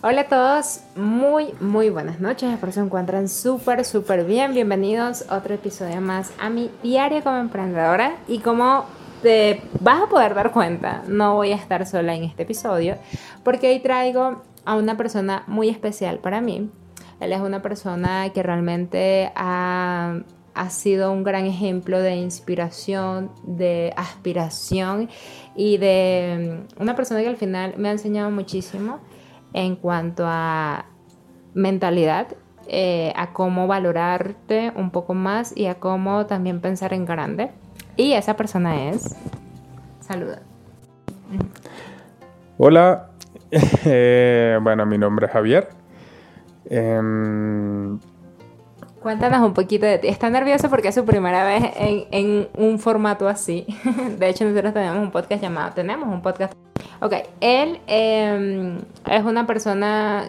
Hola a todos, muy, muy buenas noches. Espero se encuentran súper, súper bien. Bienvenidos a otro episodio más a mi diario como emprendedora. Y como te vas a poder dar cuenta, no voy a estar sola en este episodio, porque hoy traigo a una persona muy especial para mí. Él es una persona que realmente ha, ha sido un gran ejemplo de inspiración, de aspiración y de mm, una persona que al final me ha enseñado muchísimo en cuanto a mentalidad, eh, a cómo valorarte un poco más y a cómo también pensar en grande. Y esa persona es... Saluda. Hola, eh, bueno, mi nombre es Javier. Em, Cuéntanos un poquito de ti. Está nervioso porque es su primera vez en, en, un formato así. De hecho, nosotros tenemos un podcast llamado, tenemos un podcast. Ok, él eh, es una persona...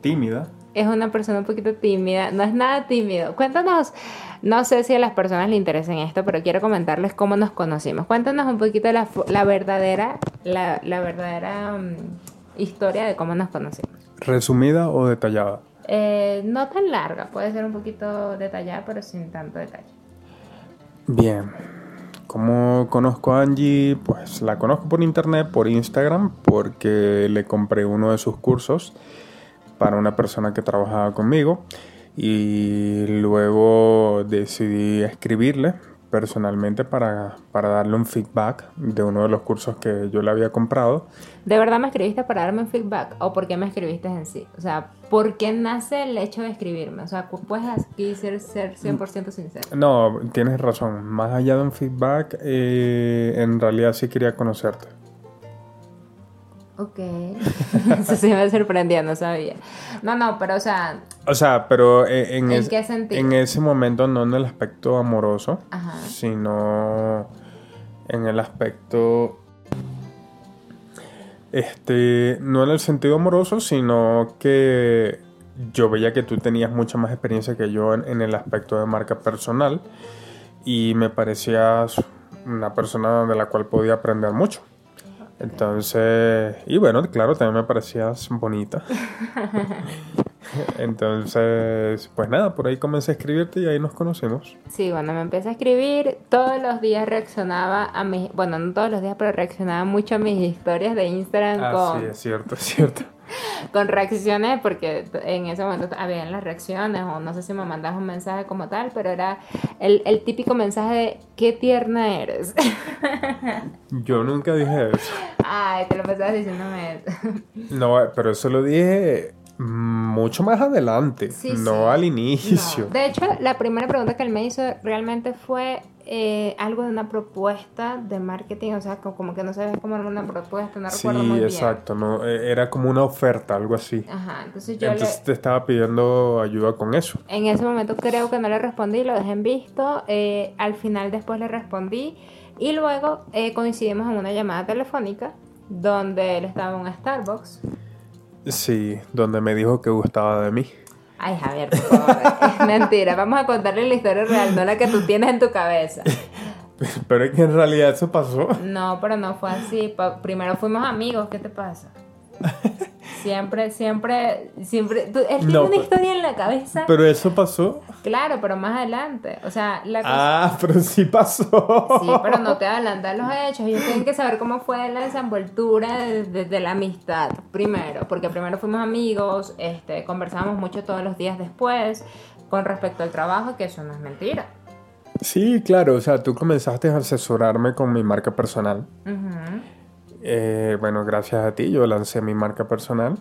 Tímida. Es una persona un poquito tímida, no es nada tímido. Cuéntanos, no sé si a las personas le interesa esto, pero quiero comentarles cómo nos conocimos. Cuéntanos un poquito la, la verdadera, la, la verdadera um, historia de cómo nos conocimos. ¿Resumida o detallada? Eh, no tan larga, puede ser un poquito detallada, pero sin tanto detalle. Bien. ¿Cómo conozco a Angie? Pues la conozco por internet, por Instagram, porque le compré uno de sus cursos para una persona que trabajaba conmigo y luego decidí escribirle personalmente para, para, darle un feedback de uno de los cursos que yo le había comprado. ¿De verdad me escribiste para darme un feedback o por qué me escribiste en sí? O sea, ¿por qué nace el hecho de escribirme? O sea, puedes aquí ser, ser 100% sincero. No, tienes razón. Más allá de un feedback, eh, en realidad sí quería conocerte. Ok. Eso sí me sorprendía, no sabía. No, no, pero o sea. O sea, pero en, ¿En es, qué sentido? en ese momento no en el aspecto amoroso, Ajá. sino en el aspecto. Este. No en el sentido amoroso, sino que yo veía que tú tenías mucha más experiencia que yo en, en el aspecto de marca personal y me parecías una persona de la cual podía aprender mucho. Entonces, y bueno, claro, también me parecías bonita. Entonces, pues nada, por ahí comencé a escribirte y ahí nos conocimos. Sí, bueno, me empecé a escribir, todos los días reaccionaba a mis, bueno, no todos los días, pero reaccionaba mucho a mis historias de Instagram ah, con... Sí, es cierto, es cierto. con reacciones, porque en ese momento habían las reacciones, o no sé si me mandas un mensaje como tal, pero era el, el típico mensaje de qué tierna eres. Yo nunca dije eso. Ay, te lo pasabas diciéndome eso. No, pero eso lo dije mucho más adelante, Sí, no sí. al inicio. No. De hecho, la primera pregunta que él me hizo realmente fue eh, algo de una propuesta de marketing, o sea, co- como que no sabes cómo era una propuesta, no Sí, recuerdo muy bien. exacto, no, eh, era como una oferta, algo así. Ajá, entonces yo Entonces le, te estaba pidiendo ayuda con eso. en ese momento creo que no le respondí, lo dejé en visto, eh, al final después le respondí y luego eh, coincidimos en una llamada telefónica donde él estaba en un Starbucks. Sí, donde me dijo que gustaba de mí. Ay, Javier, por favor, es mentira, vamos a contarle la historia real, no la que tú tienes en tu cabeza. Pero es que en realidad eso pasó. No, pero no fue así. Primero fuimos amigos, ¿qué te pasa? Siempre, siempre, siempre. Tú, él tiene No, una pero- historia en la cabeza. Pero eso pasó. Claro, pero más adelante. O sea, la cosa. Ah, pero sí pasó. Sí, pero no te adelantas los hechos. Ellos tienen que saber cómo fue la desenvoltura de, de- de la amistad. Primero, porque primero fuimos amigos, este, conversamos mucho todos los días después con respecto al trabajo, que eso no es mentira. Sí, claro, o sea, tú comenzaste a asesorarme con mi marca personal. Ujú, Eh, bueno, gracias a ti yo lancé mi marca personal.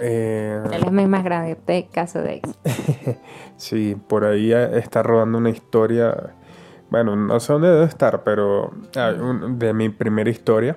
Eh, Él es mi más grande de caso de sí, por ahí eh, está rodando una historia. Bueno, no sé dónde debe estar, pero ah, un- de mi primera historia.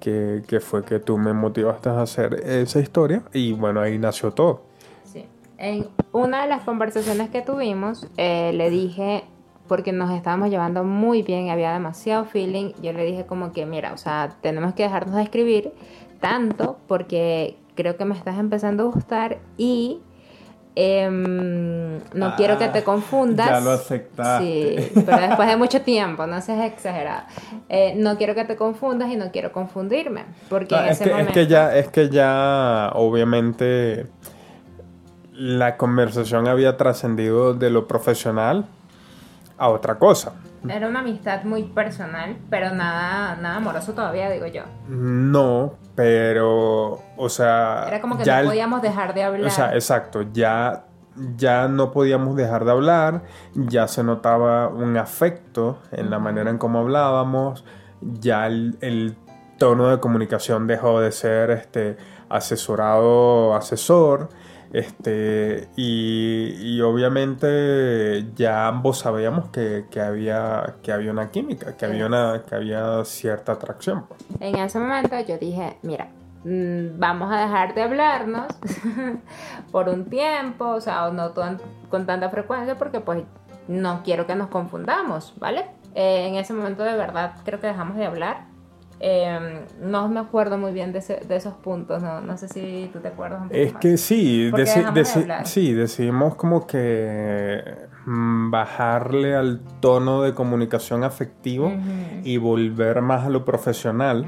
Que, que fue que tú me motivaste a hacer esa historia. Y bueno, ahí nació todo. Sí. En una de las conversaciones que tuvimos, eh, le dije, porque nos estábamos llevando muy bien, había demasiado feeling, yo le dije como que, mira, o sea, tenemos que dejarnos de escribir tanto porque creo que me estás empezando a gustar y em, no quiero que te Ah, confundas. Ya lo aceptaste. Sí, pero después de mucho tiempo, no seas exagerado. Eh, no quiero que te confundas y no quiero confundirme, porque No, en es, ese que, es momento... que ya, es que ya, obviamente, la conversación había trascendido de lo profesional a otra cosa. Era una amistad muy personal, pero nada, nada amoroso todavía, digo yo. No, pero, o sea, Era como que ya no podíamos dejar de hablar. O sea, exacto, ya, ya no podíamos dejar de hablar, ya se notaba un afecto en la manera en cómo hablábamos, ya el, el tono de comunicación dejó de ser este asesorado asesor. Este, y, y obviamente ya ambos sabíamos que, que había, que había una química, que había, una, que había cierta atracción. pues. En ese momento yo dije, mira, mm, vamos a dejar de hablarnos por un tiempo, o sea, o no con tanta frecuencia, porque pues no quiero que nos confundamos, ¿vale? Eh, en ese momento de verdad creo que dejamos de hablar. Eh, no me acuerdo muy bien de, ese- de esos puntos, no, no sé si tú te acuerdas un poco Es más. que sí, sí, decidimos como que mm, bajarle al tono de comunicación afectivo y volver más a lo profesional,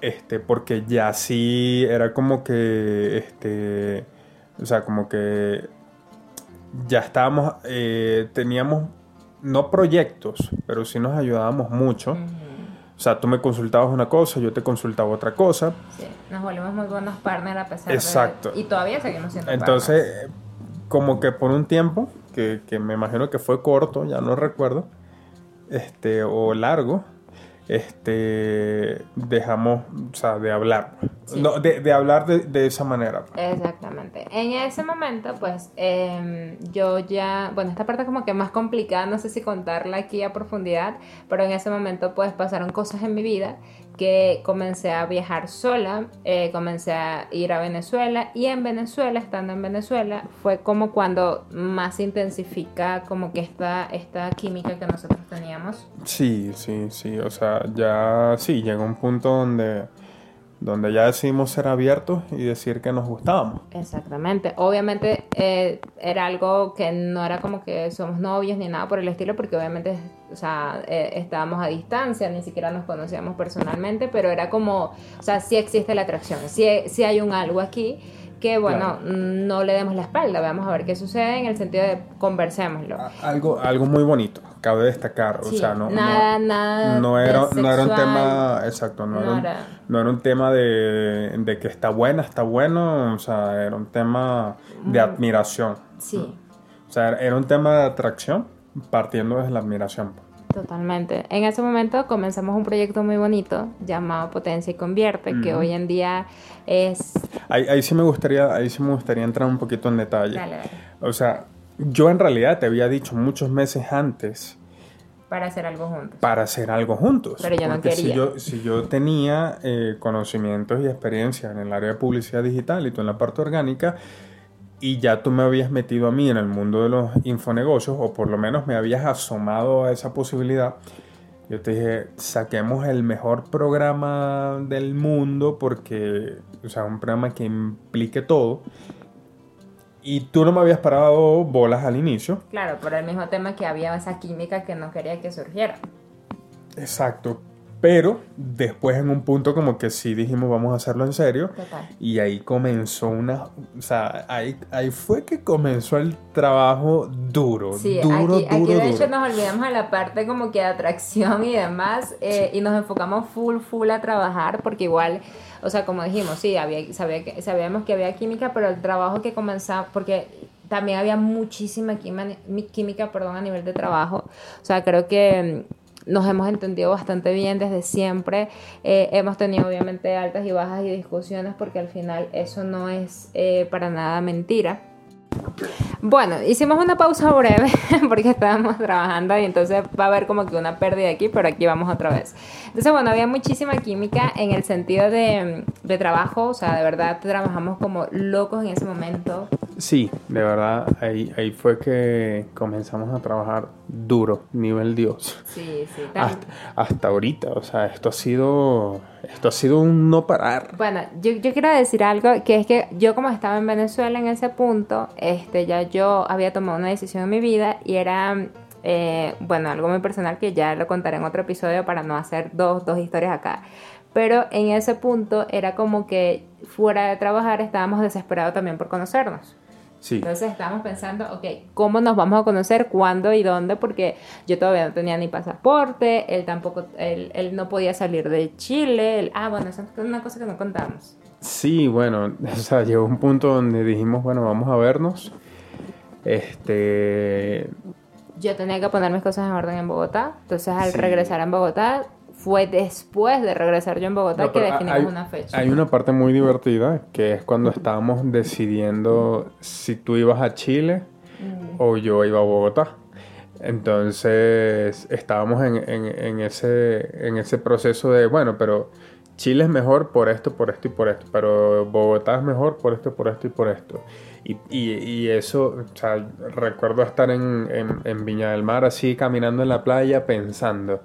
este, porque ya sí era como que, este, o sea, como que ya estábamos, eh, teníamos, no proyectos, pero sí nos ayudábamos mucho. O sea, tú me consultabas una cosa, yo te consultaba otra cosa. Sí, nos volvimos muy buenos partners a pesar Exacto. de... Y todavía seguimos siendo Entonces, partners. eh, como que por un tiempo, que, que me imagino que fue corto, ya no recuerdo, este, o largo, este, dejamos, o sea, de hablar. Sí. No, de, de hablar de, de esa manera. Exactamente. En ese momento, pues, em, yo ya, bueno, esta parte como que más complicada, no sé si contarla aquí a profundidad, pero en ese momento, pues, pasaron cosas en mi vida que comencé a viajar sola, eh, comencé a ir a Venezuela y en Venezuela, estando en Venezuela, fue como cuando más intensifica como que esta, esta química que nosotros teníamos. Sí, sí, sí. O sea, ya sí, llegó un punto donde, donde ya decidimos ser abiertos y decir que nos gustábamos. Exactamente. Obviamente eh, era algo que no era como que somos novios ni nada por el estilo, porque obviamente, o sea, eh, estábamos a distancia, ni siquiera nos conocíamos personalmente, pero era como, o sea, sí existe la atracción, sí, sí hay un algo aquí que, bueno, Claro. no le demos la espalda, vamos a ver qué sucede en el sentido de conversémoslo. Algo, algo muy bonito, cabe destacar. O sea, no, nada, no, nada no era, no era un tema, exacto, no, era, un, no era un tema de, de que está buena, está bueno, o sea, era un tema de Mm. admiración. Sí. O sea, era un tema de atracción partiendo desde la admiración. Totalmente. En ese momento comenzamos un proyecto muy bonito llamado Potencia y Convierte, que hoy en día es... Ahí, ahí sí me gustaría, ahí sí me gustaría entrar un poquito en detalle. Dale, dale. O sea, yo en realidad te había dicho muchos meses antes Para hacer algo juntos. para hacer algo juntos. Pero yo no Porque Si quería. yo, si yo tenía eh, conocimientos y experiencia en el área de publicidad digital y tú en la parte orgánica, y ya tú me habías metido a mí en el mundo de los infonegocios, o por lo menos me habías asomado a esa posibilidad, yo te dije, saquemos el mejor programa del mundo porque, o sea, un programa que implique todo. Y tú no me habías parado bolas al inicio. Claro, por el mismo tema que había esa química que no quería que surgiera. Exacto. Pero después en un punto como que sí dijimos vamos a hacerlo en serio. Total. Y ahí comenzó una... O sea, ahí, ahí fue que comenzó el trabajo duro. Sí, duro, aquí, aquí duro, de hecho duro. nos olvidamos de la parte como que de atracción y demás eh, y nos enfocamos full, full a trabajar porque igual, o sea, como dijimos, sí, había, sabía sabíamos que había química, pero el trabajo que comenzaba, porque también había muchísima química, química perdón, a nivel de trabajo. O sea, creo que nos hemos entendido bastante bien desde siempre. Eh, hemos tenido obviamente altas y bajas y discusiones porque al final eso no es eh, para nada mentira. Bueno, hicimos una pausa breve porque estábamos trabajando y entonces va a haber como que una pérdida aquí, pero aquí vamos otra vez. Entonces, bueno, había muchísima química en el sentido de, de trabajo, o sea, de verdad trabajamos como locos en ese momento. Sí, de verdad, ahí, ahí fue que comenzamos a trabajar duro, nivel Dios. Sí, sí. Hasta, hasta ahorita, o sea, esto ha sido, esto ha sido un no parar. Bueno, yo, yo quiero decir algo, que es que yo como estaba en Venezuela en ese punto, este, ya yo había tomado una decisión en mi vida y era, eh, bueno, algo muy personal que ya lo contaré en otro episodio para no hacer dos, dos historias acá. Pero en ese punto era como que fuera de trabajar estábamos desesperados también por conocernos. Sí, Entonces estábamos pensando, ok, ¿cómo nos vamos a conocer? ¿Cuándo y dónde? Porque yo todavía no tenía ni pasaporte, él tampoco, él, él no podía salir de Chile. él- ah, bueno, eso es una cosa que no contamos. sí, bueno, o sea, llegó un punto donde dijimos, bueno, vamos a vernos. Este, Yo tenía que poner mis cosas en orden en Bogotá. Entonces al Sí. regresar en Bogotá, fue después de regresar yo en Bogotá No, que definimos hay, una fecha. Hay una parte muy divertida que es cuando estábamos decidiendo si tú ibas a Chile Mm. o yo iba a Bogotá. Entonces estábamos en, en- en ese, en ese proceso de, bueno, pero Chile es mejor por esto, por esto y por esto, pero Bogotá es mejor por esto, por esto y por esto. Y, y- y eso, o sea, recuerdo estar en, en- en Viña del Mar así caminando en la playa pensando,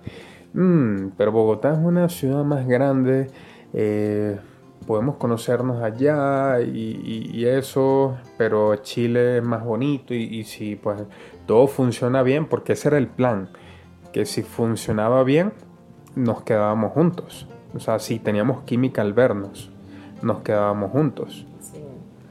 "Mm, pero Bogotá es una ciudad más grande, eh, podemos conocernos allá y, eso, pero Chile es más bonito y, si pues todo funciona bien, porque ese era el plan, que si funcionaba bien, nos quedábamos juntos. O sea, si teníamos química al vernos, nos quedábamos juntos.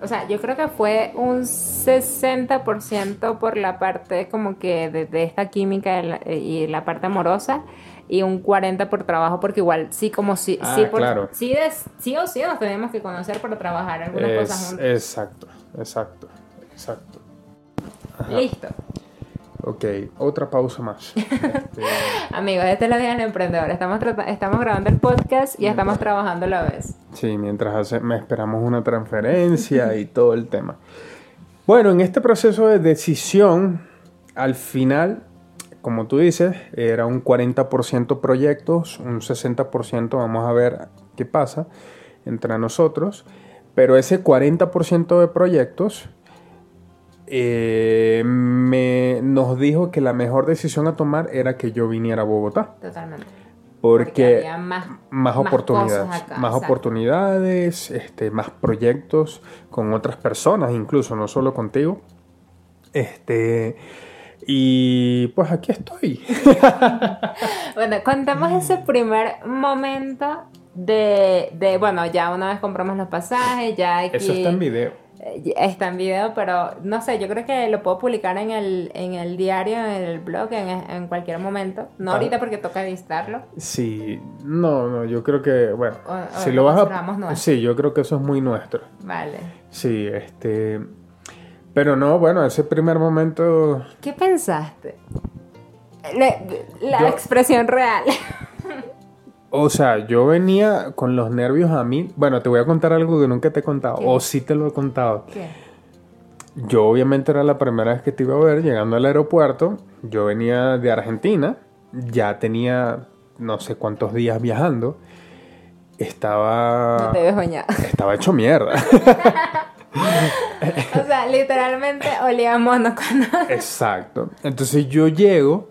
O sea, yo creo que fue un 60% por la parte como que de, de esta química y la parte amorosa y un 40% por trabajo porque igual sí como sí, Ah, sí, por- claro. sí, des- sí o sí nos teníamos que conocer para trabajar algunas Es- cosas juntos. exacto, exacto, exacto. Ajá. Listo. Ok, otra pausa más. Este, Amigos, este es la vida del emprendedor. Estamos, estamos grabando el podcast y estamos trabajando a la vez. Sí, mientras hace- me esperamos una transferencia y todo el tema. Bueno, en este proceso de decisión, al final, como tú dices, era un 40% proyectos, un 60% vamos a ver qué pasa entre nosotros, pero ese 40% de proyectos eh, me, nos dijo que la mejor decisión a tomar era que yo viniera a Bogotá. Totalmente. Porque, había más, más oportunidades, acá, más exacto. oportunidades, este, más proyectos con otras personas, incluso no solo contigo. Este, y pues aquí estoy. Bueno, contamos ese primer momento de, de, bueno, ya una vez compramos los pasajes, ya aquí... Eso está en video. Eh, Está en video, pero no sé, yo creo que lo puedo publicar en el, en el diario, en el blog, en, en cualquier momento. No Ah. ahorita porque toca editarlo. Sí, no, no, yo creo que, bueno, O- o si lo lo vas a... nuestro. Sí, yo creo que eso es muy nuestro. Vale. Sí, este... Pero no, bueno, ese primer momento... ¿Qué pensaste? Le- la Yo- expresión real. O sea, yo venía con los nervios a mí. Bueno, te voy a contar algo que nunca te he contado. ¿Qué? O sí te lo he contado. ¿Qué? Yo obviamente era la primera vez que te iba a ver llegando al aeropuerto. Yo venía de Argentina. Ya tenía no sé cuántos días viajando. Estaba... No te ves bañado. Estaba hecho mierda. O sea, literalmente olía a mono cuando... Exacto. Entonces yo llego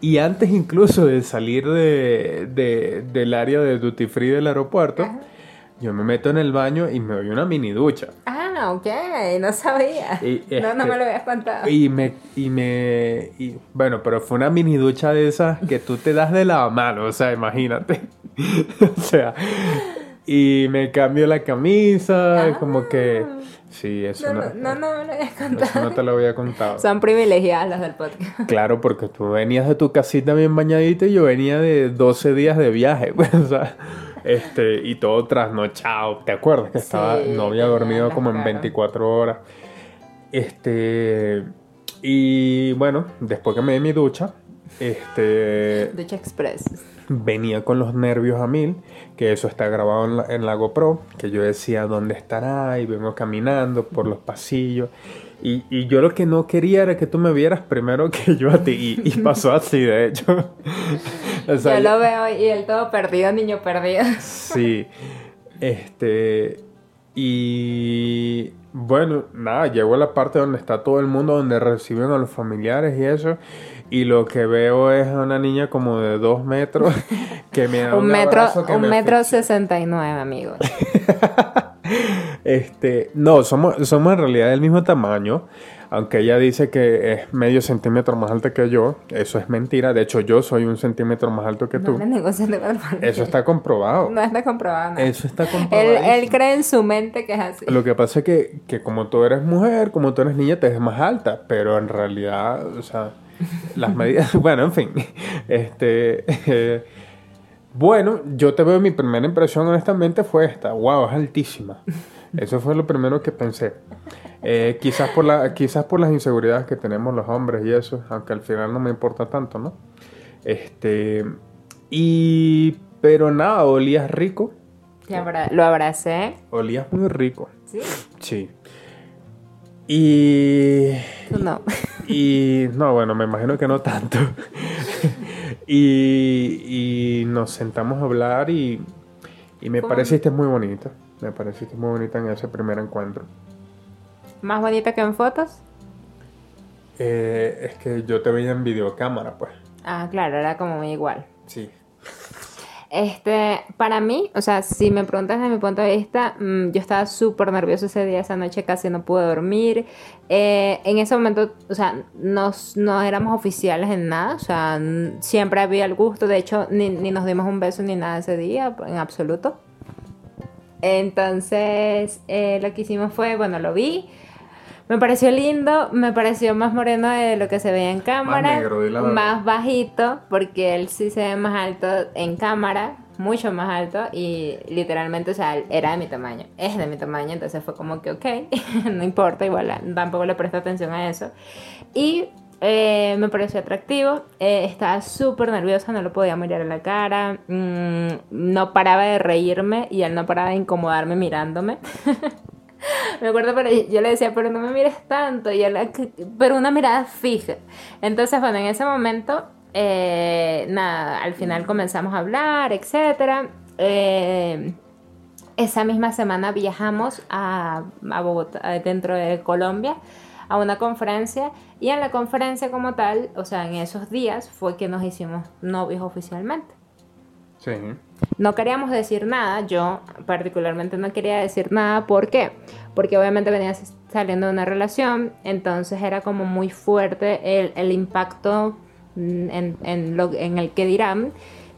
y antes incluso de salir de, de- del área de duty free del aeropuerto, Ajá. yo me meto en el baño y me doy una mini ducha. Ah, ok, no sabía. Y, no, no este, me lo habías contado. Y me, y me, y, bueno, pero fue una mini ducha de esas que tú te das de la mano, o sea, imagínate. o sea, y me cambio la camisa, Ah. como que, sí, eso No, no, no, no, eso contado. no te lo había contado. Son privilegiadas las del podcast. Claro, porque tú venías de tu casita bien bañadita y yo venía de 12 días de viaje, pues, o sea, este, y todo trasnochado. ¿Te acuerdas que estaba, no había dormido como en caras. 24 horas? Este, y bueno, después que me di mi ducha, este, Ducha Express. venía con los nervios a mil, que eso está grabado en la, en la GoPro, que yo decía dónde estará y vengo caminando por los pasillos. Y, y yo lo que no quería era que tú me vieras primero que yo a ti, y, y pasó así, de hecho. O sea, Yo lo veo y él todo perdido, niño perdido. Sí, este, Y bueno, nada, llego a la parte donde está todo el mundo, donde reciben a los familiares y eso. Y lo que veo es a una niña como de dos metros que me da un, un, metro, que un me metro sesenta y nueve, amigos. Este, no, somos, somos en realidad del mismo tamaño, aunque ella dice que es medio centímetro más alta que yo, eso es mentira, de hecho yo soy un centímetro más alto que No tú, eso está comprobado, No está comprobado nada. eso está comprobado. él cree en su mente que es así. Lo que pasa es que, que como tú eres mujer, como tú eres niña, te ves más alta, pero en realidad, o sea, las medidas, bueno, en fin, este, eh, bueno, yo te veo, mi primera impresión honestamente fue esta, wow, es altísima. Eso fue lo primero que pensé. Eh, quizás, por la, quizás por las inseguridades que tenemos los hombres y eso, aunque al final no me importa tanto, ¿no? Este, y, pero nada, olías rico, Lo abra- Lo abracé. olías muy rico. Sí. Sí. Y. No. Y. No, bueno, me imagino que no tanto. y, y nos sentamos a hablar y. Y me ¿Cómo? pareciste muy bonita. Me pareciste muy bonita en ese primer encuentro. Más bonita que en fotos. Eh, es que yo te veía en videocámara, pues. Ah, claro, era como muy igual. Sí. Este, para mí, o sea, si me preguntas desde mi punto de vista, mm, yo estaba súper nerviosa ese día, esa noche casi no pude dormir. Eh, en ese momento, o sea, nos, no éramos oficiales en nada, o sea, siempre había el gusto, de hecho, ni, ni nos dimos un beso ni nada ese día, en absoluto. Entonces, eh, lo que hicimos fue, bueno, lo vi. Me pareció lindo, me pareció más moreno de lo que se veía en cámara, negro, la más bajito, porque él sí se ve más alto en cámara, mucho más alto, y literalmente, o sea, era de mi tamaño, es de mi tamaño, entonces fue como que, ok, no importa, igual tampoco le presto atención a eso. Y eh, me pareció atractivo, eh, estaba súper nerviosa, no lo podía mirar a la cara, mm, no paraba de reírme y él no paraba de incomodarme mirándome. Me acuerdo, pero yo le decía, pero no me mires tanto, y él, pero una mirada fija. Entonces, bueno, en ese momento, eh, nada, al final comenzamos a hablar. Eh, esa misma semana viajamos a Bogotá, dentro de Colombia, a una conferencia, y en la conferencia como tal, o sea, en esos días, fue que nos hicimos novios oficialmente. Sí. No queríamos decir nada, yo particularmente no quería decir nada, ¿por qué? Porque obviamente venía saliendo de una relación, entonces era como muy fuerte el, el impacto mm, en, en, lo, en el que dirán.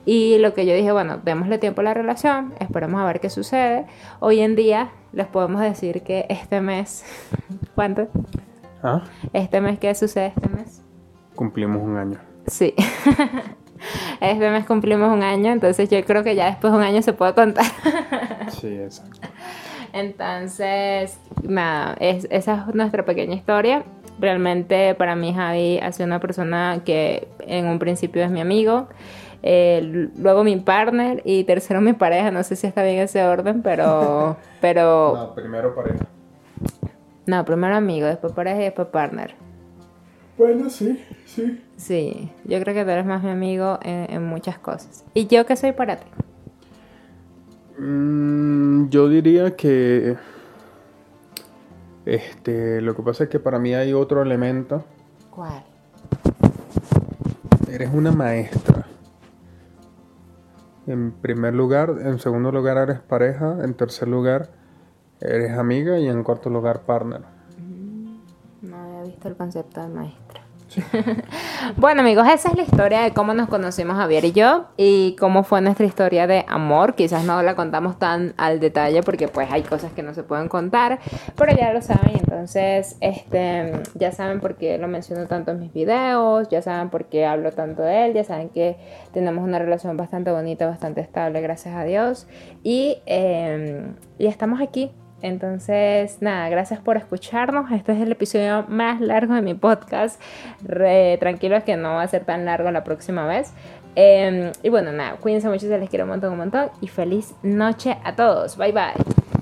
Y lo que yo dije, bueno, démosle tiempo a la relación, esperemos a ver qué sucede. Hoy en día les podemos decir que este mes, ¿cuánto? Ah, Este mes, ¿qué sucede este mes? cumplimos un año. Sí. Este mes cumplimos un año, entonces yo creo que ya después de un año se puede contar. Sí, exacto. Entonces, nada, es, esa es nuestra pequeña historia. Realmente para mí Javi ha sido una persona que en un principio es mi amigo, eh, luego mi partner y tercero mi pareja. No sé si está bien ese orden, pero... pero No, primero pareja. No, primero amigo, después pareja y después partner. Bueno, sí, sí. Sí, yo creo que tú eres más mi amigo en, en muchas cosas. ¿Y yo qué soy para ti? Mm, yo diría que este, lo que pasa es que para mí hay otro elemento. ¿Cuál? Eres una maestra. En primer lugar, en segundo lugar eres pareja, en tercer lugar eres amiga y en cuarto lugar partner. No había visto el concepto de maestra. bueno amigos, esa es la historia de cómo nos conocimos Javier y yo y cómo fue nuestra historia de amor. Quizás no la contamos tan al detalle porque pues hay cosas que no se pueden contar, pero ya lo saben, entonces este ya saben por qué lo menciono tanto en mis videos, ya saben por qué hablo tanto de él, ya saben que tenemos una relación bastante bonita, bastante estable, gracias a Dios y, eh, y estamos aquí entonces, nada, gracias por escucharnos. Este es el episodio más largo de mi podcast. Re, tranquilos que no va a ser tan largo la próxima vez. Eh, y bueno, nada, cuídense mucho, se les quiero un montón, un montón. Y feliz noche a todos. Bye bye.